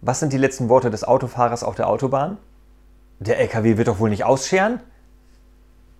Was sind die letzten Worte des Autofahrers auf der Autobahn? Der LKW wird doch wohl nicht ausscheren?